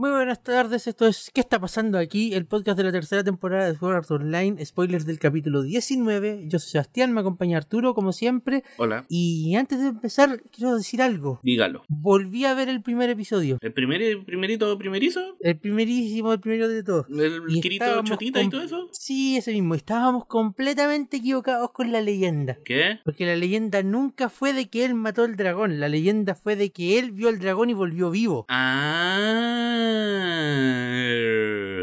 Muy buenas tardes, esto es ¿Qué está pasando aquí? El podcast de la tercera temporada de Sword Art Online, spoilers del capítulo 19. Yo soy Sebastián, me acompaña Arturo, como siempre. Hola, Y antes de empezar, quiero decir algo. dígalo. Volví a ver el primer episodio. ¿El primer, el primerito primerizo? El primerísimo, el primero de todos. ¿El Y Kirito Chotita y todo eso? Sí, ese mismo. Estábamos completamente equivocados con la leyenda. ¿Qué? Porque la leyenda nunca fue de que él mató al dragón. La leyenda fue de que él vio al dragón y volvió vivo. Ah,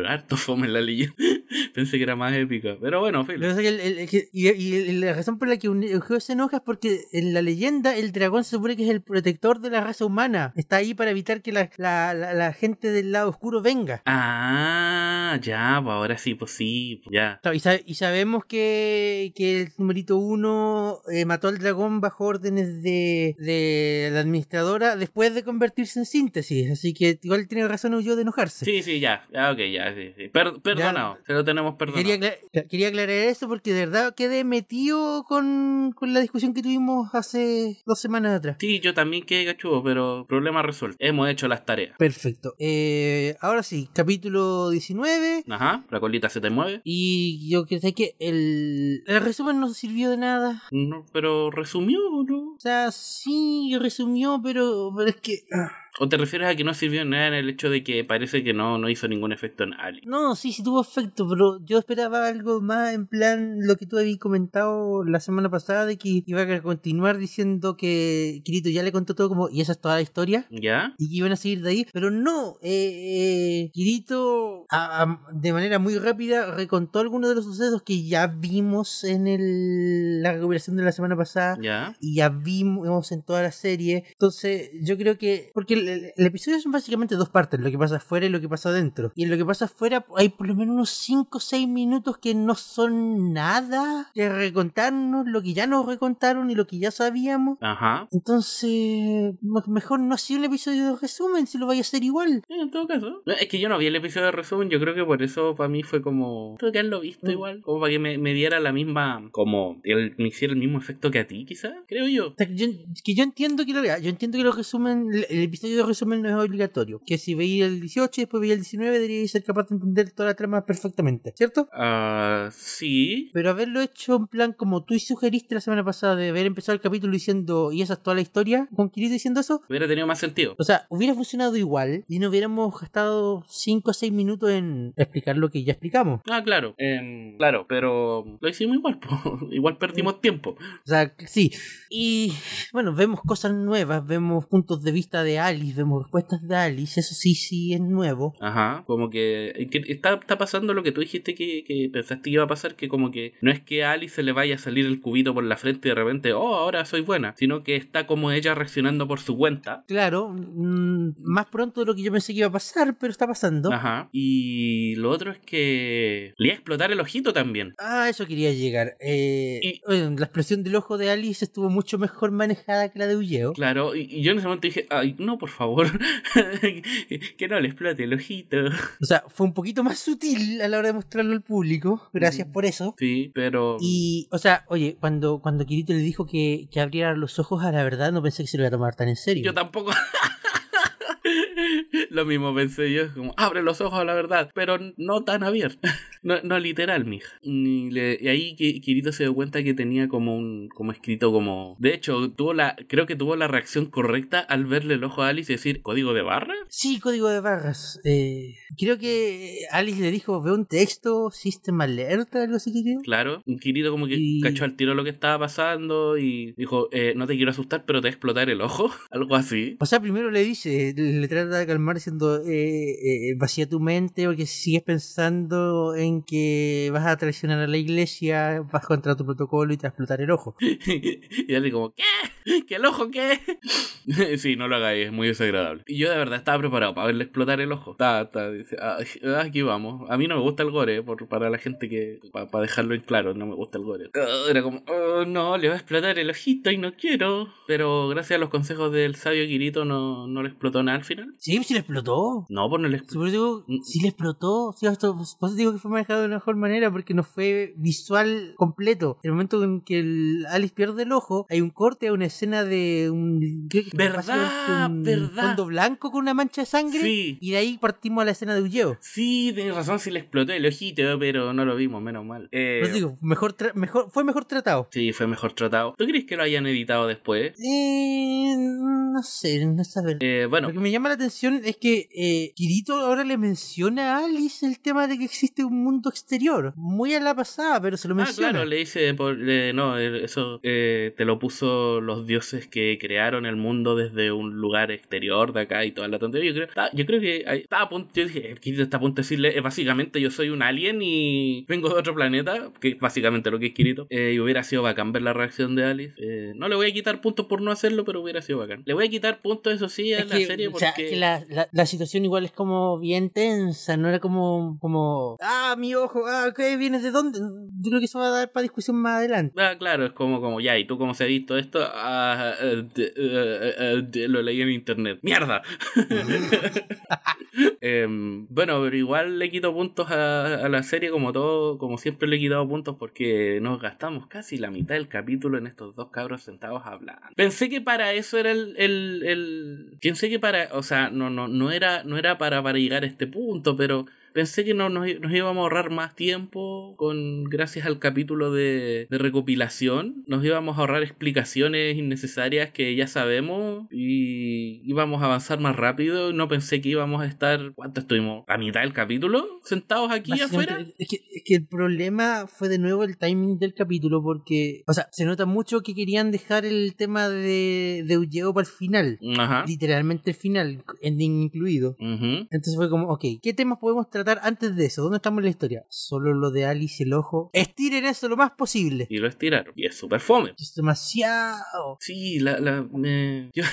harto fome la leyenda. Pensé que era más épica. Pero bueno, Lo filo. el- el- el y, y la razón por la que Eugeo se enoja es porque en la leyenda el dragón se supone que es el protector de la raza humana. Está ahí para evitar que la, la- la- la gente del lado oscuro venga. Ah, ya, pues ahora sí, pues sí, pues ya. Y, sa- y sabemos que, que el numerito uno eh, mató al dragón bajo órdenes de, de la administradora después de convertirse en síntesis. Así que igual tiene razón Eugeo de enojarse. Sí, sí, ya, ya, ok, ya, sí, sí. Per- perdonado, se lo tenemos perdonado. Quería, quería aclarar eso porque de verdad quedé metido con, con la discusión que tuvimos hace dos semanas atrás. Sí, yo también quedé cachudo, pero problema resuelto. Hemos hecho las tareas. Perfecto. Eh, ahora sí, capítulo 19. Ajá, la colita se te mueve. Y yo sé que el, el resumen no sirvió de nada. No, pero resumió, ¿o ¿no? O sea, sí, resumió, pero, pero es que... ah. ¿O te refieres a que no sirvió en nada en el hecho de que parece que no, no hizo ningún efecto en Ali? No, sí, sí tuvo efecto, pero yo esperaba algo más en plan lo que tú habías comentado la semana pasada de que iba a continuar diciendo que Kirito ya le contó todo como y esa es toda la historia. ¿Ya? y que iban a seguir de ahí, pero no, eh, eh, Kirito a- a- de manera muy rápida recontó algunos de los sucesos que ya vimos en el, la recuperación de la semana pasada ¿Ya? y ya vimos en toda la serie. Entonces, yo creo que. Porque el, el- el episodio son básicamente dos partes: lo que pasa afuera y lo que pasa adentro. Y en lo que pasa afuera hay por lo menos unos 5 o 6 minutos que no son nada de recontarnos lo que ya nos recontaron y lo que ya sabíamos. Ajá. Entonces, mejor no hacía un episodio de resumen si lo vaya a hacer igual. En todo caso. Es que yo no vi el episodio de resumen, yo creo que por eso para mí fue como... Tuve que haberlo visto Mm. igual. Como para que me, me diera la misma... Como... El, me hiciera el mismo efecto que a ti, quizás. Creo yo. O sea, que yo, que yo entiendo que lo yo entiendo que lo resumen, el, el episodio de resumen no es obligatorio. Que si veía el 18 y después veía el 19 debería ser capaz de entender toda la trama perfectamente, ¿cierto? Ah, sí. Pero haberlo hecho en plan como tú sugeriste la semana pasada de haber empezado el capítulo diciendo y esa es toda la historia, con Kirito diciendo eso, Hubiera tenido más sentido. o sea, hubiera funcionado igual y no hubiéramos gastado 5 o 6 minutos en explicar lo que ya explicamos. Ah, claro. Em, claro, pero lo hicimos igual. igual perdimos tiempo. O sea, sí. Y bueno, vemos cosas nuevas, vemos puntos de vista de Alice, vemos respuestas de Alice, eso sí, sí es nuevo. Ajá, como que, que está, está pasando lo que tú dijiste que, que pensaste que iba a pasar, que como que no es que a Alice se le vaya a salir el cubito por la frente y de repente, oh, ahora soy buena, sino que está como ella reaccionando por su cuenta. Claro, mm, más pronto de lo que yo pensé que iba a pasar, pero está pasando. Ajá. Y lo otro es que le iba a explotar el ojito también. Ah, eso quería llegar. Eh, Y- bueno, la explosión del ojo de Alice estuvo mucho mejor manejada que la de Ulleo. Claro, y, y yo en ese momento dije, ay, no, por favor, que no le explote el ojito. O sea, fue un poquito más sutil a la hora de mostrarlo al público. Gracias por eso. Sí, pero... Y, o sea, oye, cuando, cuando Kirito le dijo que, que abriera los ojos a la verdad, no pensé que se lo iba a tomar tan en serio. Yo tampoco. Lo mismo pensé yo, como, abre los ojos a la verdad, pero no tan abierto. No, no literal, mija. Y, le- y ahí Ki- Kirito se dio cuenta que tenía como un, como escrito como... De hecho, tuvo la, creo que tuvo la reacción correcta al verle el ojo a Alice y decir, ¿código de barra? Sí, código de barras. Eh, creo que Alice le dijo, veo un texto, System Alert, algo así que creo. Claro. Kirito como que Y- cachó al tiro lo que estaba pasando y dijo, eh, no te quiero asustar, pero te va a explotar el ojo. Algo así. O sea, primero le dice, le trata de calmar diciendo, eh, eh, vacía tu mente porque si sigues pensando en que vas a traicionar a la iglesia, vas contra tu protocolo y te va a explotar el ojo. y él como, ¿qué? ¿Que el ojo qué? sí, no lo hagáis, es muy desagradable. Y yo de verdad estaba preparado para verle explotar el ojo. Está, está, dice, "Ah, aquí vamos. A mí no me gusta el gore, por, para la gente que, para dejarlo en claro, no me gusta el gore. Ah, era como, "Oh, no, le va a explotar el ojito y no quiero. Pero gracias a los consejos del sabio Kirito no, no le explotó nada al final. Sí, sí le explotó. No, pues no le eso digo, Mm. sí le explotó. Sí, esto, por digo que fue manejado de la mejor manera porque no fue visual completo. El momento en que el Alice pierde el ojo, hay un corte a una escena de un. que ¿Verdad? un ¿Verdad? Fondo blanco con una mancha de sangre. Sí. Y de ahí partimos a la escena de Ulleo. Sí, tienes razón, sí le explotó el ojito, pero no lo vimos, menos mal. Eh, digo, mejor, mejor, fue mejor tratado. sí, fue mejor tratado. ¿Tú crees que lo hayan editado después? Eh, no sé, no saber. Eh, bueno, Lo que me llama la atención es que eh, Kirito ahora le menciona a Alice el tema de que existe un mundo exterior. Muy a la pasada, pero se lo Ah, menciona. claro, le dice, por- le- no, eh, eso eh, te lo puso los dioses que crearon el mundo desde un lugar exterior de acá y toda la tontería. Yo creo, yo creo que estaba a punto, yo dije, Kirito está a punto de decirle, eh, básicamente yo soy un alien y vengo de otro planeta, que es básicamente lo que es Kirito. Eh, y hubiera sido bacán ver la reacción de Alice. Eh, no le voy a quitar puntos por no hacerlo, pero hubiera sido bacán. Le voy a quitar puntos, eso sí, a Es la que, serie o porque... sea, que la, la, la situación igual es como bien tensa, no era como, como, ah, mi ojo, ah, ¿qué vienes de dónde? Yo creo que eso va a dar para discusión más adelante. Ah, claro, es como, como ya, ¿y tú cómo se ha visto esto? Ah, eh, de- eh, eh, lo leí en internet. ¡Mierda! Em, bueno, pero igual le quito puntos a, a la serie como todo, como siempre le he quitado puntos porque nos gastamos casi la mitad del capítulo en estos dos cabros sentados hablando. Pensé que para eso era el, el, el- pensé que para, o sea, no, no, no era, no era para, para llegar a este punto, pero pensé que no, nos, nos íbamos a ahorrar más tiempo con gracias al capítulo de, de recopilación. Nos íbamos a ahorrar explicaciones innecesarias que ya sabemos y íbamos a avanzar más rápido. No pensé que íbamos a estar, ¿cuánto estuvimos? ¿A mitad del capítulo? ¿Sentados aquí afuera? Es que, es que el problema fue de nuevo el timing del capítulo porque, o sea, se nota mucho que querían dejar el tema de, de Ulleo para el final. Ajá. Literalmente el final, ending incluido. Ujú. Entonces fue como, ok, ¿qué temas podemos tratar antes de eso? ¿Dónde estamos en la historia? Solo lo de Alice el ojo. Estiren eso lo más posible. Y lo estiraron. Y es súper fome. Es demasiado. Sí, la, la, me- yo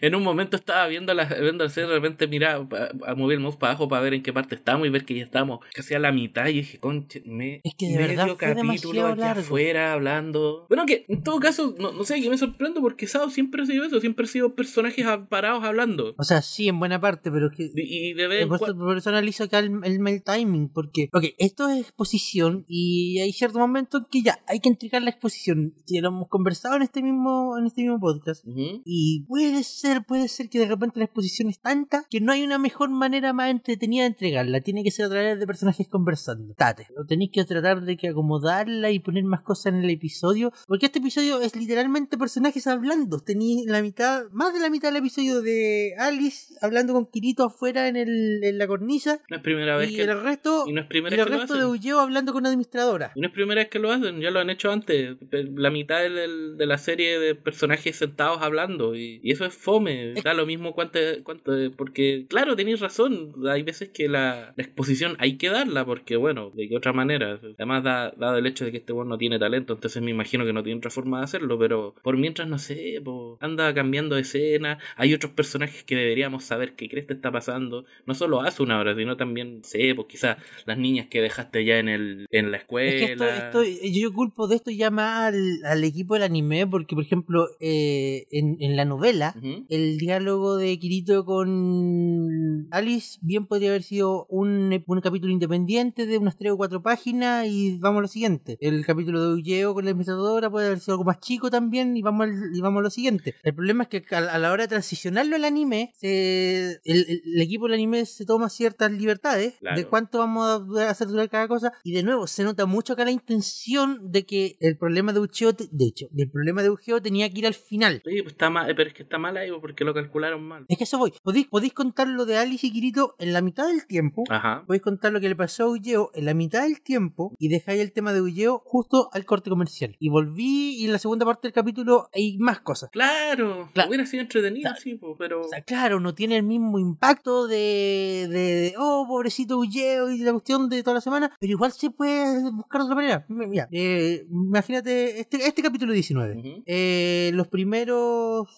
en un momento estaba viendo la, viendo la serie, de repente miraba pa- a, mover el mouse para abajo para ver en qué parte estamos y ver que ya estamos casi a la mitad y dije, conche, me, Es que de verdad fue capítulo aquí largo. afuera hablando. Bueno, que en todo caso, no, no sé, que me sorprendo porque Sao siempre ha sido eso, siempre ha sido personajes a- parados hablando. O sea, sí, en buena parte, pero es que... Y, y de vez en Por cua- eso, por eso analizo acá el, el, el timing, porque, ok, esto es exposición y hay cierto momento en que ya hay que entregar la exposición. Ya lo hemos conversado en este mismo, en este mismo podcast. Ujú. Y puede ser, puede ser que de repente la exposición es tanta que no hay una mejor manera más entretenida de entregarla. Tiene que ser a través de personajes conversando. Tate. Lo tenéis que tratar de que acomodarla y poner más cosas en el episodio. Porque este episodio es literalmente personajes hablando. Tenéis la mitad, más de la mitad del episodio de Alice hablando con Kirito afuera en, el, en la cornisa. No es primera vez Y que... el resto, y no es primera y vez que lo resto de hacen. Ulleo hablando con una administradora. Y no es primera vez que lo hacen, ya lo han hecho antes. La mitad del- de la serie de personajes sentados hablando. Y, y eso es fome. Da lo mismo cuánto, cuánto. Porque, claro, tenéis razón. Hay veces que la, la exposición hay que darla. Porque, bueno, de qué otra manera. Además, da- dado el hecho de que este weón no tiene talento. Entonces me imagino que no tiene otra forma de hacerlo. Pero por mientras, no sé, po, anda cambiando de escena. Hay otros personajes que deberíamos saber qué crees que está pasando. No solo hace una hora, sino también, sé, pues quizás las niñas que dejaste ya en, el, en la escuela. Es que esto, esto- yo culpo de esto ya más al, al equipo del anime, porque por ejemplo, eh, en, en la novela, el diálogo de Kirito con Alice bien podría haber sido un, un capítulo independiente de unas tres o cuatro páginas y vamos a lo siguiente. El capítulo de Ulleo con la administradora puede haber sido algo más chico también y vamos, al- y vamos a lo siguiente. El problema es que a, a la hora de transicionarlo al anime, se- el, el- el equipo del anime se toma ciertas libertades Claro. de cuánto vamos a hacer durar cada cosa y de nuevo se nota mucho acá la intención de que el problema de Ucheo, te- de hecho, el problema de Ucheo tenía que ir al final. Sí, pues está mal, pero es que está mal ahí porque lo calcularon mal. Es que eso voy. Podéis, podéis contar lo de Alice y Kirito en la mitad del tiempo. Ajá. Podéis contar lo que le pasó a Ulleo en la mitad del tiempo y dejáis el tema de Ulleo justo al corte comercial. Y volví y en la segunda parte del capítulo hay más cosas. Claro, Claro. hubiera sido entretenido, Claro. sí, pero. O sea, claro, no tiene el mismo impacto de, de, de, oh, pobrecito Ulleo y la cuestión de toda la semana, pero igual se puede buscar de otra manera. Mira, eh, imagínate este, este capítulo 19. Ujú. Eh, los primeros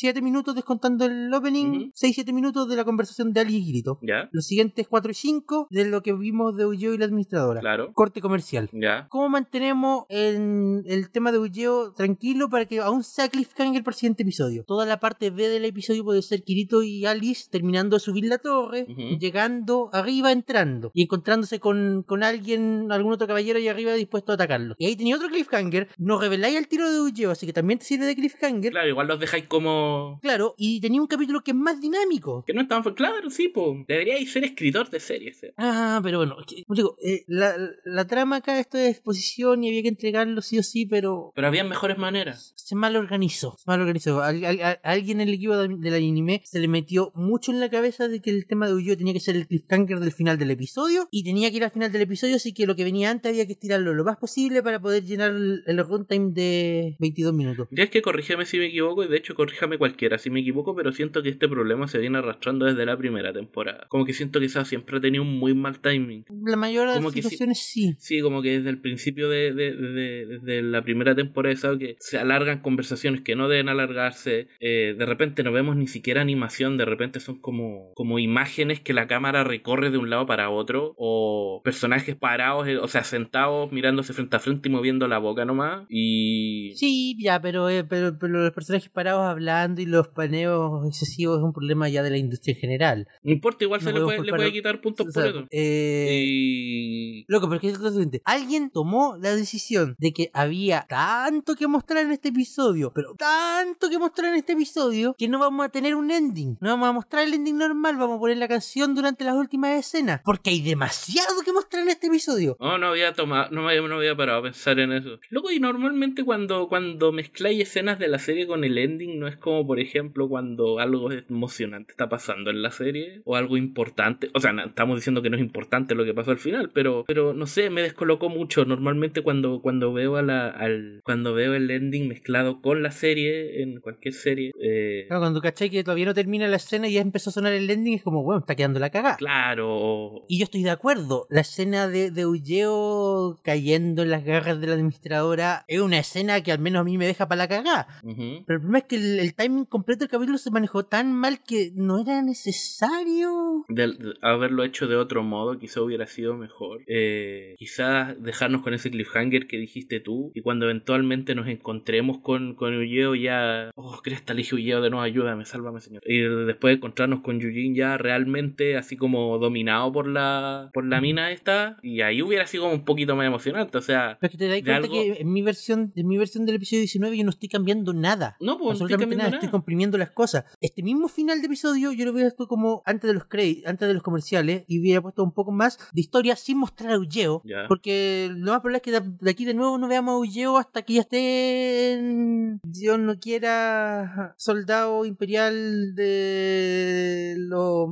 7 minutos descontando el opening, Ujú. 6-7 minutos de la conversación de Ali y Grito. Ya, Los siguientes 4 y 5 de lo que vimos de Ulleo y la administradora. claro. Corte comercial. Ya. ¿Cómo mantenemos el, el tema de Ulleo tranquilo para que aún sea cliffhanger el siguiente episodio? Toda la parte B del episodio puede ser Kirito y Alice terminando de subir la torre, llegando arriba, entrando y encontrándose con, con alguien, algún otro caballero ahí arriba dispuesto a atacarlo. Y ahí tenía otro cliffhanger, nos reveláis el tiro de Ulleo, así que también te sirve de cliffhanger. Claro, igual los dejáis como. Claro, y tenía un capítulo que es más dinámico. Que no estaban. Claro, sí, pues. Deberíais ser escritor de series. eh. Ah, pero bueno, como digo, eh, la, la trama acá, esto de exposición y había que entregarlo sí o sí, pero Pero habían mejores maneras. se mal organizó. Se mal organizó. Al- al- a, alguien en el equipo de- del anime se le metió mucho en la cabeza de que el tema de Uyo tenía que ser el cliffhanger del final del episodio y tenía que ir al final del episodio, así que lo que venía antes había que estirarlo lo más posible para poder llenar el, el runtime de 22 minutos. Ya es que corrígeme si me equivoco, y de hecho corríjame cualquiera si me equivoco, pero siento que este problema se viene arrastrando desde la primera temporada. Como que siento que esa siempre ha tenido un muy mal timing. La mayoría de las situaciones sí. Sí, como que desde el principio de, de, de- desde la primera temporada he sabido que se alargan conversaciones que no deben alargarse. eh, de repente no vemos ni siquiera animación, de repente son como, como imágenes que la cámara recorre de un lado para otro. O personajes parados, eh, o sea, sentados, mirándose frente a frente y moviendo la boca nomás. Y. Sí, ya, pero, eh, pero, pero los personajes parados hablando y los paneos excesivos es un problema ya de la industria en general. No importa, igual No se le puede, le culpar- puede quitar puntos O sea, por eso. eh, Y. Loco, pero es lo siguiente. Alguien tomó la decisión de que había tanto que mostrar en este episodio, pero tanto que mostrar en este episodio, que no vamos a tener un ending. No vamos a mostrar el ending normal, vamos a poner la canción durante las últimas escenas. Porque hay demasiado que mostrar en este episodio. No, no había tomado, no me, no había parado a pensar en eso. Loco, y normalmente cuando, cuando mezcláis escenas de la serie con el ending, no es como, por ejemplo, cuando algo emocionante está pasando en la serie, o algo importante. O sea, no, estamos diciendo que no es importante lo que pasó al final, pero, pero no sé, me descolocó mucho. Normalmente cuando, cuando veo a la, al, cuando veo el ending mezclado con la serie, en cualquier serie, eh, Claro, cuando cachai que todavía no termina la escena y ya empezó a sonar el ending, es como, bueno, está quedando la cagada. claro, Y yo estoy de acuerdo. La escena de, de Ulleo cayendo en las garras de la administradora es una escena que al menos a mí me deja para la cagada. Pero el problema es que el, el timing completo del capítulo se manejó tan mal que no era necesario. de, de haberlo hecho de otro modo, quizá hubiera sido mejor. Eh, quizás dejarnos con ese cliffhanger que dijiste tú y cuando eventualmente nos encontremos con, con Ulleo ya... Oh, Cresta, elige Ulleo de nuevo, ayúdame, sálvame, señor. Y después de encontrarnos con Yujin ya realmente así como dominado por la, por la mina esta y ahí hubiera sido como un poquito más emocionante, o sea... Pero que te das cuenta algo- que en mi versión, en mi versión del episodio 19 yo no estoy cambiando nada. No, pues no estoy cambiando nada, estoy comprimiendo las cosas. Este mismo final de episodio yo lo hubiera puesto como antes de los créditos, antes de los comerciales, y hubiera puesto un poco más de historia sin mostrar a Ulleo. Ya. Porque lo más probable es que de aquí de nuevo no veamos a Ulleo hasta que ya esté en, Dios no quiera, soldado imperial de lo,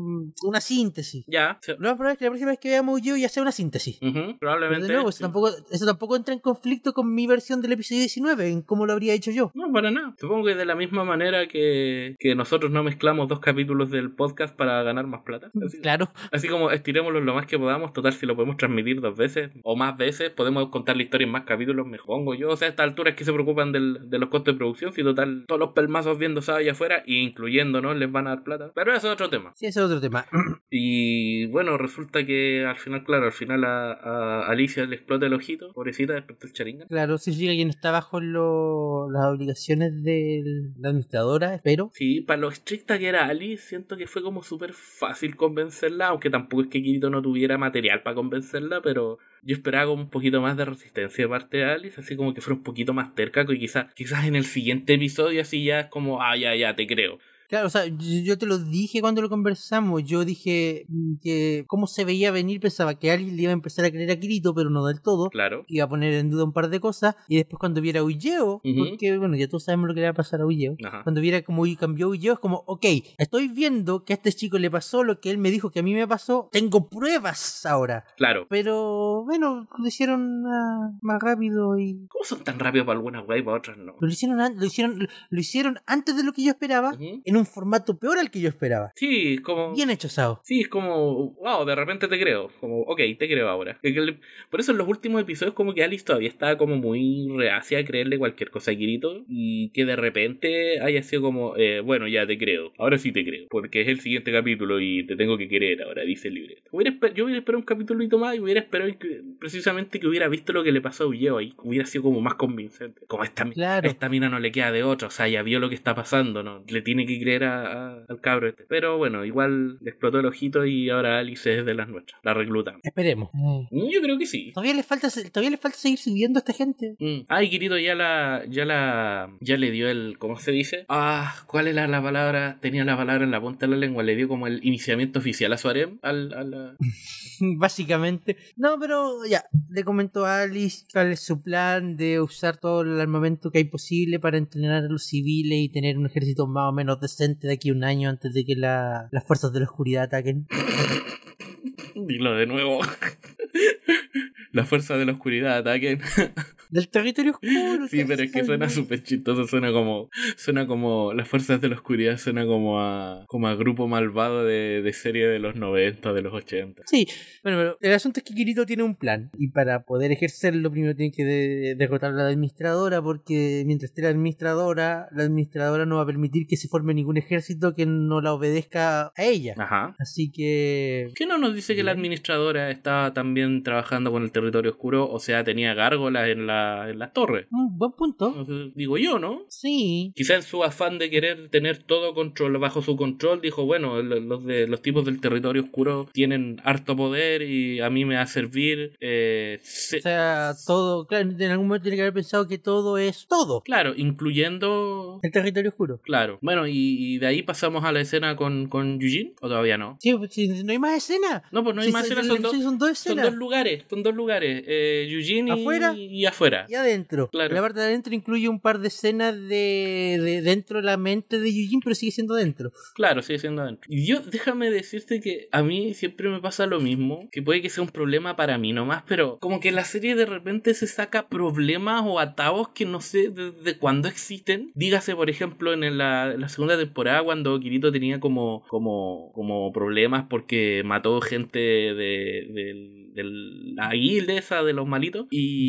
una síntesis. Ya, sí. Lo más probable es que la próxima vez que veamos a Ulleo ya sea una síntesis. Ujú, Pero probablemente. de nuevo, eso sí. tampoco, eso tampoco entra en conflicto con mi versión del episodio 19, en cómo lo habría hecho yo. No, para nada. Supongo que de la misma manera que, que nosotros no mezclamos dos capítulos del podcast para ganar más plata. Así, Claro. así como estirémoslo lo más que podamos, total, si lo podemos transmitir dos veces o más veces, podemos contar la historia en más capítulos, me pongo yo. O sea, a estas alturas que se preocupan del- de los costos de producción, si total, todos los pelmazos viendo allá afuera, incluyéndonos, les van a dar plata. Pero eso es otro tema. Sí, ese es otro tema. Y bueno, resulta que al final, claro, al final a, a Alicia le explota el ojito, pobrecita, despertó el charinga. Claro, significa que no está bajo lo- las obligaciones de la espero. Sí, para lo estricta que era Alice, siento que fue como súper fácil convencerla, aunque tampoco es que Kirito no tuviera material para convencerla, pero yo esperaba como un poquito más de resistencia de parte de Alice, así como que fuera un poquito más terca, que quizás quizás en el siguiente episodio así ya es como, ah, ya, ya, te creo. Claro, o sea, yo, te lo dije cuando lo conversamos. Yo dije que cómo se veía venir, pensaba que alguien le iba a empezar a creer a Kirito, pero no del todo. Claro. Iba a poner en duda un par de cosas. Y después cuando viera a Ulleo, Ujú. porque bueno, ya todos sabemos lo que le va a pasar a Ulleo. Ajá. Cuando viera cómo cambió Ulleo, es como, ok, estoy viendo que a este chico le pasó lo que él me dijo que a mí me pasó. Tengo pruebas ahora. Claro. Pero bueno, lo hicieron ah, más rápido y ¿Cómo son tan rápidos para algunas wey y para otras no? lo hicieron, lo hicieron, lo hicieron antes de lo que yo esperaba, Ujú. en un formato peor al que yo esperaba. Sí, es como. Bien hecho, Sao. Sí, es como. Wow, de repente te creo. Como, ok, te creo ahora. Por eso en los últimos episodios, como que Alice todavía estaba como muy reacia a creerle cualquier cosa a Kirito. Y que de repente haya sido como, eh, bueno, ya te creo. Ahora sí te creo. Porque es el siguiente capítulo y te tengo que querer ahora, dice el libreto. Hubiera yo hubiera esperado un capítulito más y hubiera esperado que- precisamente que hubiera visto lo que le pasó a Ulleo ahí. Hubiera sido como más convincente. Como esta, Claro. esta mina no le queda de otra. O sea, ya vio lo que está pasando, ¿no? Le tiene que creer a- a- al cabro este. Pero bueno, igual le explotó el ojito y ahora Alice es de las nuestras. La reclutamos. Esperemos. Mm, Yo creo que sí. Todavía le falta, todavía le falta seguir subiendo a esta gente. Mm. Ah, y Kirito ya la, ya la, ya le dio el, ¿cómo se dice? Ah, ¿cuál era la palabra? Tenía la palabra en la punta de la lengua, le dio como el iniciamiento oficial a su harem, al, a la... Básicamente. No, pero ya, le comentó a Alice cuál es su plan de usar todo el armamento que hay posible para entrenar a los civiles y tener un ejército más o menos decente de aquí a un año antes de que la- las fuerzas de la oscuridad ataquen. Dilo de nuevo. la fuerza de la oscuridad ataquen. Del territorio oscuro. Sí, pero es que suena súper chistoso, suena como, suena como, las fuerzas de la oscuridad suena como a, como a grupo malvado de, de serie de los 90, de los 80. Sí, bueno, pero el asunto es que Kirito tiene un plan y para poder ejercerlo primero tiene que de- derrotar a la administradora porque mientras esté la administradora, la administradora no va a permitir que se forme ningún ejército que no la obedezca a ella. Ajá. Así que... ¿Qué no nos dice que la administradora estaba también trabajando con el territorio oscuro? O sea, tenía gárgolas en la, en las torres. Un buen punto. Entonces, digo yo, ¿no? Sí. Quizá en su afán de querer tener todo control bajo su control, dijo, bueno, lo- los, de, los tipos del territorio oscuro tienen harto poder y a mí me va a servir. eh, se- O sea, todo, claro, en algún momento tiene que haber pensado que todo es todo. claro, incluyendo... El territorio oscuro. Claro. Bueno, y, y de ahí pasamos a la escena con, con Yujin, ¿o todavía no? Sí, pues, si no hay más escena. No, pues no hay más escenas, el son dos, episodio son dos escenas. lugares, son dos lugares, eh, y ¿Afuera? y afuera. Y adentro. Claro. La parte de adentro incluye un par de escenas de, de dentro de la mente de Yujin, pero sigue siendo dentro. Claro, sigue siendo adentro. Y yo, déjame decirte que a mí siempre me pasa lo mismo, que puede que sea un problema para mí nomás, pero como que la serie de repente se saca problemas o atavos que no sé desde cuándo existen. Dígase, por ejemplo, en la, la segunda temporada cuando Kirito tenía como, como, como problemas porque mató gente de, del- la guilda esa de los malitos. Y,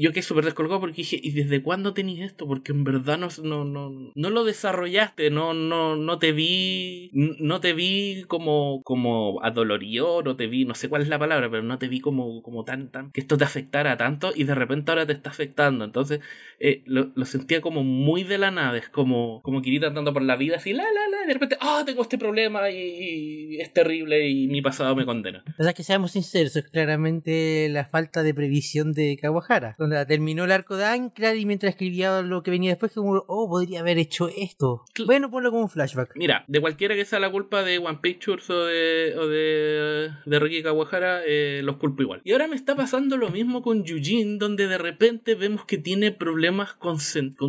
yo quedé súper descolgado porque dije, ¿y desde cuándo tenías esto? Porque en verdad no, no, no, no lo desarrollaste, no, no, no te vi, no te vi como, como adolorido, no te vi, no sé cuál es la palabra, pero no te vi como, como tan, tan, que esto te afectara tanto y de repente ahora te está afectando. Entonces, eh, lo, lo sentía como muy de la nada, es como, como Kirito andando por la vida así, la, la, la, y de repente, ah, tengo este problema y, y es terrible y mi pasado me condena. O sea, que seamos sinceros, es claramente la falta de previsión de Kawahara. Donde terminó el arco de Ankar y mientras escribía lo que venía después, como, oh, podría haber hecho esto. Bueno, ponlo como un flashback. Mira, de cualquiera que sea la culpa de One Pictures o de, o de, de Ricky Kawahara, eh, los culpo igual. Y ahora me está pasando lo mismo con Yujin, donde de repente vemos que tiene problemas con,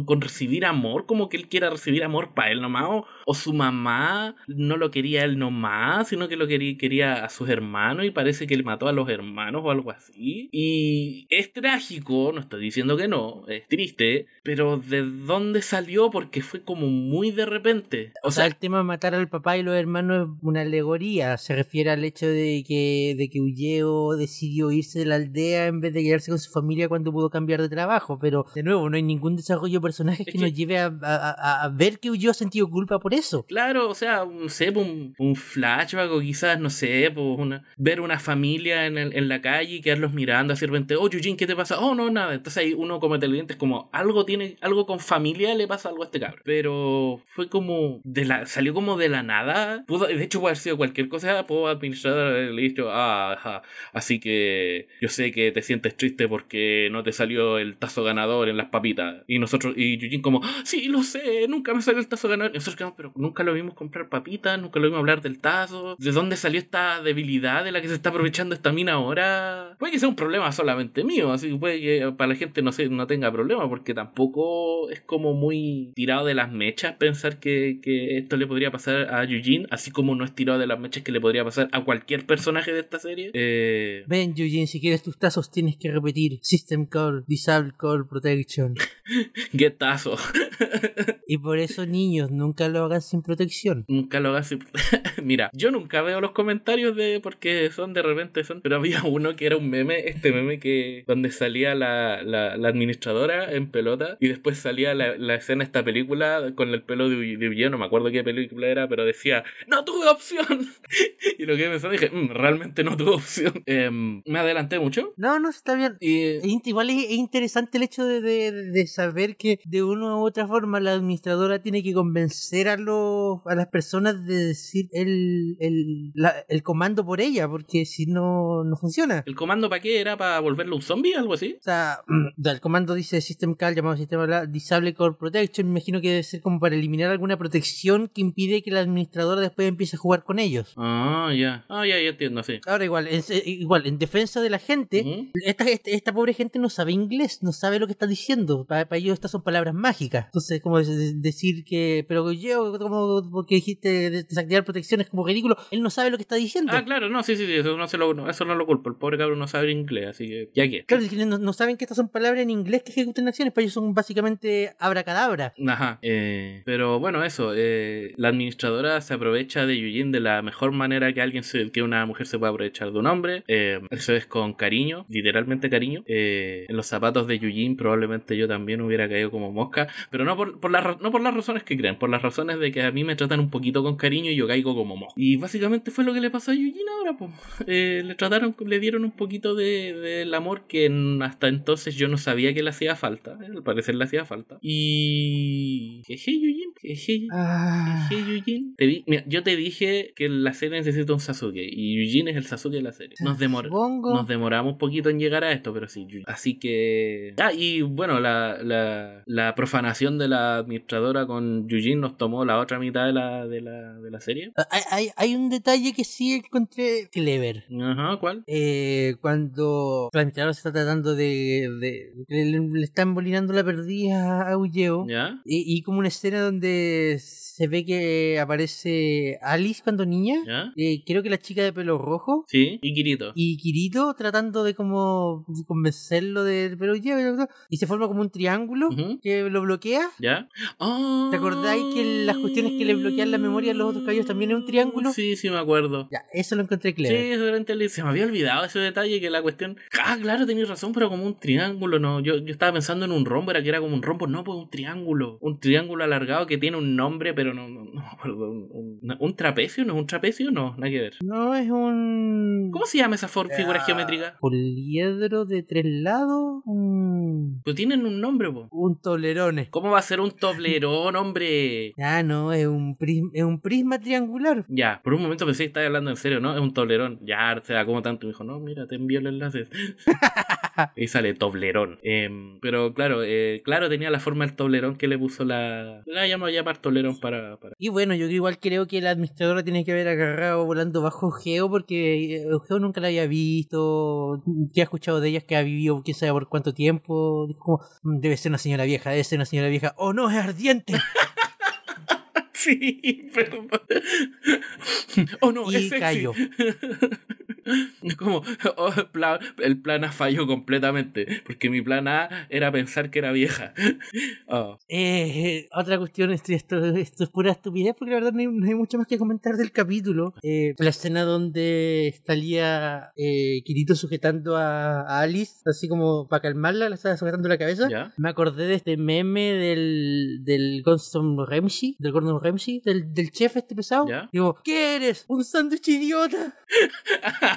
con recibir amor, como que él quiera recibir amor para él nomás, o, o su mamá no lo quería él nomás, sino que lo quería, quería a sus hermanos y parece que él mató a los hermanos o algo así. Y es trágico, no estoy diciendo que no, es triste, pero ¿de dónde salió? Porque fue como muy de repente. O sea, el tema de matar al papá y los hermanos es una alegoría. Se refiere al hecho de que, de que Ulleo decidió irse de la aldea en vez de quedarse con su familia cuando pudo cambiar de trabajo. Pero, de nuevo, no hay ningún desarrollo de personajes Es que, que- nos lleve a, a- ver que Ulleo ha sentido culpa por eso. Claro, o sea, no sé, un, un flashback o quizás, no sé, pues una, ver una familia en, el- en la calle y quedarlos mirando así de repente, oh, Yujin, ¿qué te pasa? Oh, no, nada. Entonces ahí uno como televidente es como, algo tiene, algo con familia le pasa algo a este cabrón. Pero fue como, de la, salió como de la nada. De hecho puede haber sido cualquier cosa, puedo administrar haberle dicho, ah, así que yo sé que te sientes triste porque no te salió el tazo ganador en las papitas. Y nosotros, y Yujin como, "Ah, sí, lo sé, nunca me salió el tazo ganador. Y nosotros quedamos, pero nunca lo vimos comprar papitas, nunca lo vimos hablar del tazo. ¿De dónde salió esta debilidad de la que se está aprovechando esta mina ahora? Puede que sea un problema solamente mío, así que puede que para la gente no, se, no tenga problema, porque tampoco es como muy tirado de las mechas pensar que, que esto le podría pasar a Yujin, así como no es tirado de las mechas que le podría pasar a cualquier personaje de esta serie. Eh, Ven, Eugene, si quieres tus tazos tienes que repetir System Call, Disable Call Protection. Guetazo. y por eso, niños, nunca lo hagan sin protección. Nunca lo hagas. sin- Mira, yo nunca veo los comentarios de porque son de repente pero había uno que era un meme, este meme que donde salía la, la, la administradora en pelota y después salía la, la escena de esta película con el pelo de, de villano, no me acuerdo qué película era, pero decía, no tuve opción. y lo que pensé dije, "Mm, realmente no tuve opción. Em, me adelanté mucho. No, no, está bien. Y, Igual es, es interesante el hecho de, de- de saber que de una u otra forma la administradora tiene que convencer a los a las personas de decir el, el, la- el comando por ella, porque si no, no funciona. ¿El comando para qué era? ¿Para volverlo un zombie? ¿Algo así? O sea, el comando dice System Call, llamado Sistema Disable Core Protection. Me imagino que debe ser como para eliminar alguna protección que impide que la administradora después empiece a jugar con ellos. Ah, ya. Ah, ya, ya entiendo, sí. Ahora igual, es- igual, en defensa de la gente, esta, esta, esta pobre gente no sabe inglés, no sabe lo que está diciendo. Para, ellos estas son palabras mágicas. Entonces, como de- de- decir que, pero yo, como porque dijiste de- desactivar protección es como ridículo, él no sabe lo que está diciendo. Ah, claro, no, sí, sí, sí, eso no, se lo, no, eso no lo culpo. El pobre cabrón no sabe inglés, así que ya que. Claro, es que no, no saben que estas son palabras en inglés que ejecutan acciones, para ellos son básicamente abracadabra. Ajá. eh, pero bueno, eso. eh, la administradora se aprovecha de Eugene de la mejor manera que alguien se- que una mujer se puede aprovechar de un hombre. eh, eso es con cariño, literalmente cariño. eh, en los zapatos de Eugene probablemente yo también hubiera caído como mosca. Pero no por, por las ra- no por las razones que creen, por las razones de que a mí me tratan un poquito con cariño y yo caigo como mosca. Y básicamente fue lo que le pasó a Eugene ahora, pues. Eh, trataron, le dieron un poquito de- del amor que hasta entonces yo no sabía que le hacía falta. eh, al parecer le hacía falta. Y. Jeje, Eugene. Jeje. Ah. Eugene. Te vi- mira, yo te dije que la serie necesita un Sasuke. Y Eugene es el Sasuke de la serie. Nos, demor- nos demoramos un poquito en llegar a esto, pero sí. Eugene. Así que. Ah, y bueno, la, la, la profanación de la administradora con Eugene nos tomó la otra mitad de la, de la, de la serie. Hay, hay, hay un detalle que sí encontré clever. Ajá, ¿cuál? Eh, cuando la administradora se está tratando de. de- le, le están bolinando la perdida a Ulleo. ¿Ya? Y, y como una escena donde se ve que aparece Alice cuando niña. ¿Ya? Eh, creo que la chica de pelo rojo. Sí, y Kirito. Y Kirito tratando de como convencerlo de pero y se forma como un triángulo que lo bloquea. ¿Ya? ¿Te acordáis que las cuestiones que le bloquean la memoria a los otros caballos también es un triángulo? Sí, sí, me acuerdo. Ya, eso lo encontré Sí, clever. eso era. Se me había olvidado ese detalle que la cuestión. Ah, claro, tenías razón, pero como un triángulo, no. Yo, yo estaba pensando en un rombo, era que era como un rombo, no, pues un triángulo. Un triángulo alargado que tiene un nombre, pero no, no, no acuerdo. Un, un- ¿un trapecio? ¿No es un trapecio? No, nada que ver. No es un ¿Cómo se llama esa for- figura Ah, geométrica? poliedro de tres lados, un, Pues tienen un nombre, po. un tolerone. ¿Cómo va a ser un toblerón, hombre? Ah, no, es un prisma, es un prisma triangular. Ya, por un momento pensé que estaba hablando en serio, ¿no? Es un toblerón. Ya, se da como tanto. Y me dijo, no, mira, te envío el enlace. y sale toblerón. Em, pero claro, eh, claro, tenía la forma del toblerón que le puso la. La llamo a llamar toblerón para. para... Y bueno, yo igual creo que la administradora tiene que haber agarrado volando bajo Geo porque eh, Geo nunca la había visto, que ha escuchado de ella que ha vivido quién sabe por cuánto tiempo. Dijo como, "Mm, debe ser una señora vieja, debe ser una señora vieja. ¡Oh no, es ardiente! Sí, perdón. oh no, Y es sexy. cayó. Como, oh, el, plan, el plan A falló completamente. Porque mi plan A era pensar que era vieja. Oh. Eh, otra cuestión, esto, esto, esto es pura estupidez porque la verdad no hay, no hay mucho más que comentar del capítulo. Eh, la escena donde estaría eh, Kirito sujetando a, a Alice, así como para calmarla, la estaba sujetando la cabeza. ¿Ya? Me acordé de este meme del, del Gordon Ramsay, del Gordon Ramsay, del, del chef este pesado. ¿Ya? Digo, ¿qué eres? ¿Un sándwich idiota?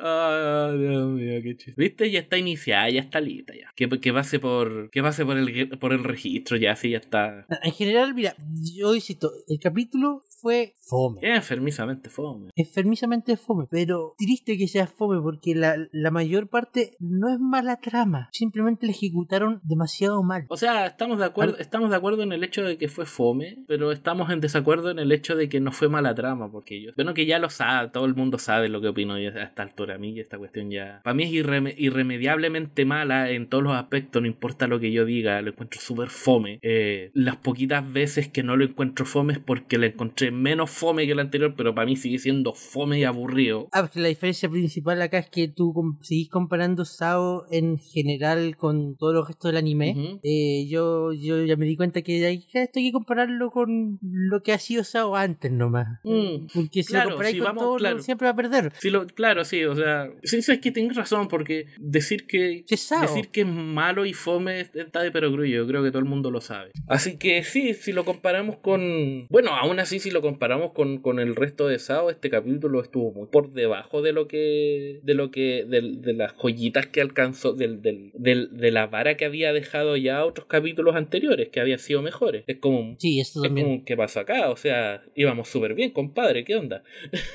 Ah, Dios mío, qué chiste. ¿Viste? Ya está iniciada, ya está lista ya. Que, que pase por. Que pase por el por el registro, ya sí, ya está. En general, mira, yo insisto, el capítulo fue fome. Es enfermizamente fome. enfermizamente fome, pero triste que sea fome porque la, la mayor parte no es mala trama, simplemente la ejecutaron demasiado mal. O sea, estamos de acuerdo, estamos de acuerdo en el hecho de que fue fome, pero estamos en desacuerdo en el hecho de que no fue mala trama, porque yo, bueno que ya lo sabe, todo el mundo sabe lo que opino yo a esta altura. para mí esta cuestión ya... Para mí es irremediablemente mala en todos los aspectos, no importa lo que yo diga, lo encuentro súper fome. Eh, las poquitas veces que no lo encuentro fome es porque lo encontré menos fome que el anterior, pero para mí sigue siendo fome y aburrido. Ah, la diferencia principal acá es que tú seguís comparando Sao en general con todo lo resto del anime. Eh, yo, yo ya me di cuenta que hay, esto hay que compararlo con lo que ha sido Sao antes nomás. Mm, porque si lo comparáis con todo, siempre va a perder. Lo, claro, sí, o sea, sí, es que tienes razón, porque decir que, decir que es malo y fome está de perogrullo, yo creo que todo el mundo lo sabe. Así que sí, si lo comparamos con. Bueno, aún así, si lo comparamos con, con el resto de Sao, este capítulo estuvo muy por debajo de lo que. de lo que. de, las joyitas que alcanzó, del, del, de la vara que había dejado ya otros capítulos anteriores, que habían sido mejores. Es como. Sí, esto también. Como, ¿Qué pasó acá? O sea, íbamos súper bien, compadre, ¿qué onda?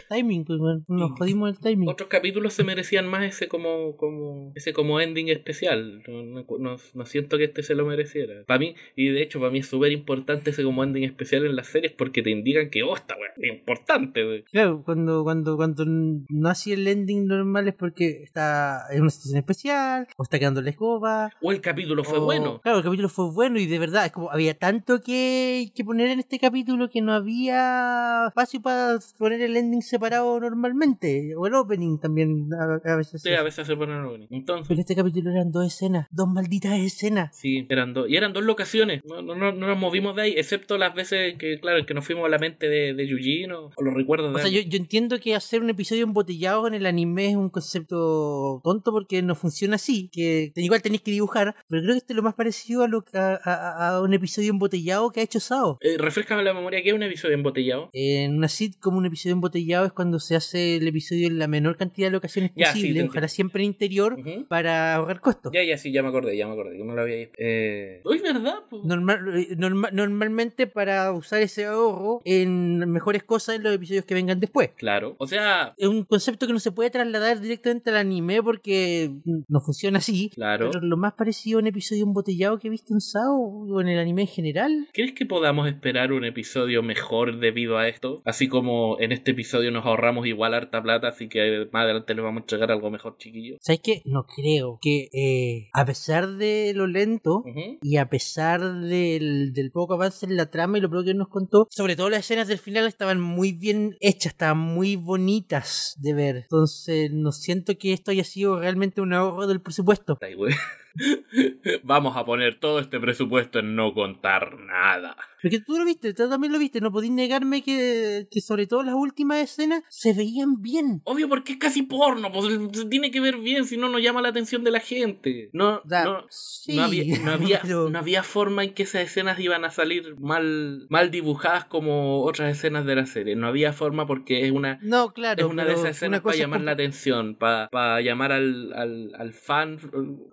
Timing, pues, nos jodimos el timing. Otros capítulos se merecían más ese como. como ese como ending especial. No, no, siento que este se lo mereciera. Para mí, y de hecho, para mí es súper importante ese como ending especial en las series porque te indican que, oh, esta weá es importante, Claro, cuando, cuando, cuando no hacía el ending normal es porque está en una situación especial, o está quedando la escoba. O el capítulo fue bueno. Claro, el capítulo fue bueno y de verdad, es como había tanto que, que poner en este capítulo que no había espacio para poner el ending separado normalmente. O el opening también a, veces. Sí, a veces se pone el opening. Entonces. Pero en este capítulo eran dos escenas, dos malditas escenas. Sí, eran dos. Y eran dos locaciones. No, no, no, nos movimos de ahí, excepto las veces que, claro, que nos fuimos a la mente de, de Yujin o, los recuerdos de. O sea, yo, yo entiendo que hacer un episodio embotellado en el anime es un concepto tonto porque no funciona así. Que igual tenéis que dibujar, pero creo que este es lo más parecido a, lo, a, a, un episodio embotellado que ha hecho Sao. Eh, refrescame la memoria, ¿qué es un episodio embotellado? En una como un episodio embotellado es cuando se hace el episodio en la menor cantidad de locaciones posible, ojalá siempre en interior, para ahorrar costos. Ya, ya, sí, ya me acordé, ya me acordé, que no lo había eh... ¿Es verdad? Normal, eh, normalmente para usar ese ahorro en mejores cosas en los episodios que vengan después. Claro, o sea... Es un concepto que no se puede trasladar directamente al anime porque no funciona así. Claro. Pero lo más parecido a un episodio embotellado que he visto en Sao o en el anime en general. ¿Crees que podamos esperar un episodio mejor debido a esto? Así como en este episodio nos ahorramos igual harta plata, así que más adelante les vamos a entregar algo mejor, chiquillos. ¿Sabes qué? No creo que eh, a pesar de lo lento y a pesar del, del, poco avance en la trama y lo poco que nos contó, sobre todo las escenas del final estaban muy bien hechas, estaban muy bonitas de ver. Entonces, no siento que esto haya sido realmente un ahorro del presupuesto. Vamos a poner todo este presupuesto en no contar nada. Porque tú lo viste, tú también lo viste, no podéis negarme que, que sobre todo las últimas escenas se veían bien. Obvio porque es casi porno, pues tiene que ver bien, si no nos llama la atención de la gente. No, no, no, había, no, había, no había forma en que esas escenas iban a salir mal, mal dibujadas como otras escenas de la serie. No había forma porque es una, no, claro, es una de esas escenas para llamar la atención, para, para llamar al, al, al fan.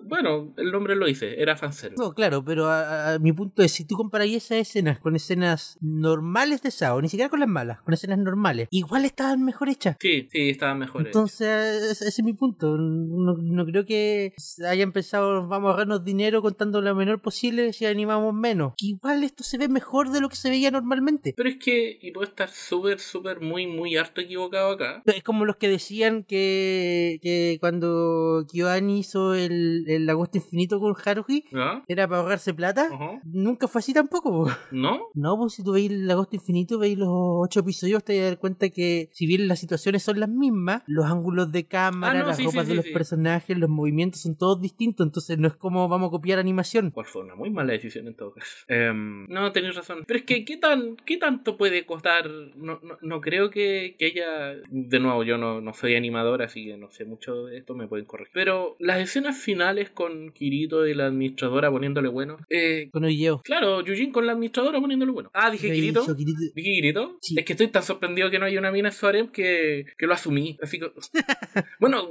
Bueno, el nombre lo dice, era fanservice. No, claro, pero a, mi punto es, si tú comparas esas escenas con escenas normales de Sao, ni siquiera con las malas, con escenas normales, igual estaban mejor hechas. Sí, sí, estaban mejor Entonces, ese es mi punto. No, creo que hayan pensado, vamos a ahorrarnos dinero contando lo menor posible si animamos menos. Que igual esto se ve mejor de lo que se veía normalmente. Pero es que, y puedo estar súper, súper, muy, muy harto equivocado acá. Es como los que decían que, que cuando Kyoani hizo el, el Infinito con Haruhi, era para ahorrarse plata. Nunca fue así tampoco. ¿No? No, pues si tú veis el Agosto Infinito, veis los ocho episodios, te das cuenta que si bien las situaciones son las mismas, los ángulos de cámara, ah, las ropas de los personajes, los movimientos son todos distintos, entonces no es como vamos a copiar animación. Pues fue una muy mala decisión en todo caso. Em, no, tenéis razón. Pero es que, ¿qué, tan, qué tanto puede costar? No, no, creo que, que, ella, de nuevo, yo no, no soy animador, así que no sé mucho de esto, me pueden corregir. Pero las escenas finales con Kirito y la administradora poniéndole bueno. Eh, con yo. Claro, Yujin con la administradora poniéndole bueno. Ah, dije Kirito. ¿Dije Kirito? Es que estoy tan sorprendido que no haya una mina en que, que lo asumí. Así que. bueno,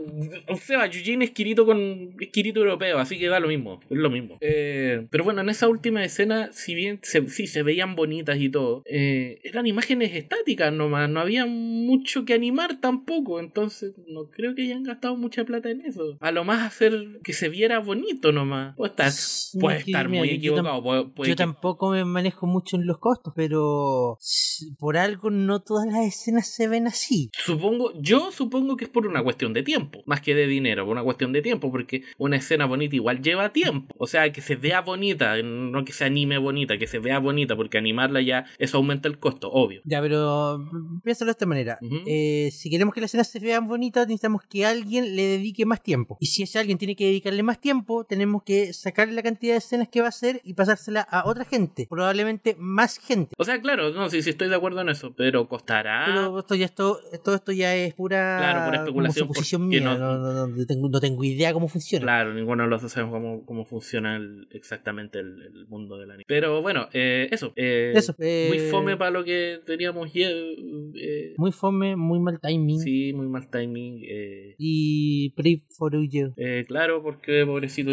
o sea, Yujin es Kirito con. Es Kirito europeo, así que da lo mismo. Es lo mismo. Eh, pero bueno, en esa última escena, si bien se, sí se veían bonitas y todo, eh, eran imágenes estáticas nomás. No había mucho que animar tampoco. Entonces, no creo que hayan gastado mucha plata en eso. A lo más hacer que se viera bonito bonito nomás. Puede estar, Sí, puede que, estar mira, muy yo- equivocado. puede- puede Yo que- tampoco me manejo mucho en los costos, pero por algo no todas las escenas se ven así. Supongo, yo supongo que es por una cuestión de tiempo, más que de dinero, por una cuestión de tiempo, porque una escena bonita igual lleva tiempo. O sea, que se vea bonita, no que se anime bonita, que se vea bonita, porque animarla ya, eso aumenta el costo, obvio. Ya, pero mm, piénsalo de esta manera. Eh, si queremos que las escenas se vean bonitas, necesitamos que alguien le dedique más tiempo. Y si ese alguien tiene que dedicarle más tiempo, tenemos que sacarle la cantidad de escenas que va a hacer y pasársela a otra gente. Probablemente más gente. O sea, claro, no, sí, sí estoy de acuerdo en eso, pero costará. Pero esto ya, esto, todo esto ya es pura, Claro, pura especulación, suposición porque mía. no- No, no, no, no tengo, no tengo idea cómo funciona. Claro, ninguno de los dos sabemos cómo, cómo funciona el- exactamente el, el mundo del anime. Pero bueno, eh, eso. eh, Eso, eh, Muy fome para lo que teníamos ya. eh, Muy fome, muy mal timing. sí, muy mal timing. eh, Y Pray for You. eh, claro, porque pobrecito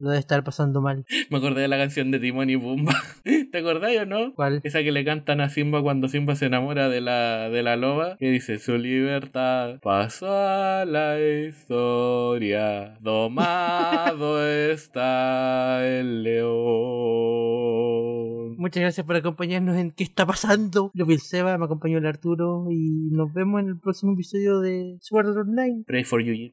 Lo debe estar pasando mal. Me acordé de la canción de Timón y Pumba. ¿Te acordás o no? ¿Cuál? Esa que le cantan a Simba cuando Simba se enamora de la, de la loba. Que dice, su libertad pasó a la historia. Domado está el león. Muchas gracias por acompañarnos en ¿Qué está pasando? Yo fui el Seba, me acompañó el Arturo y nos vemos en el próximo episodio de Sword Art Online. Pray for Eugene.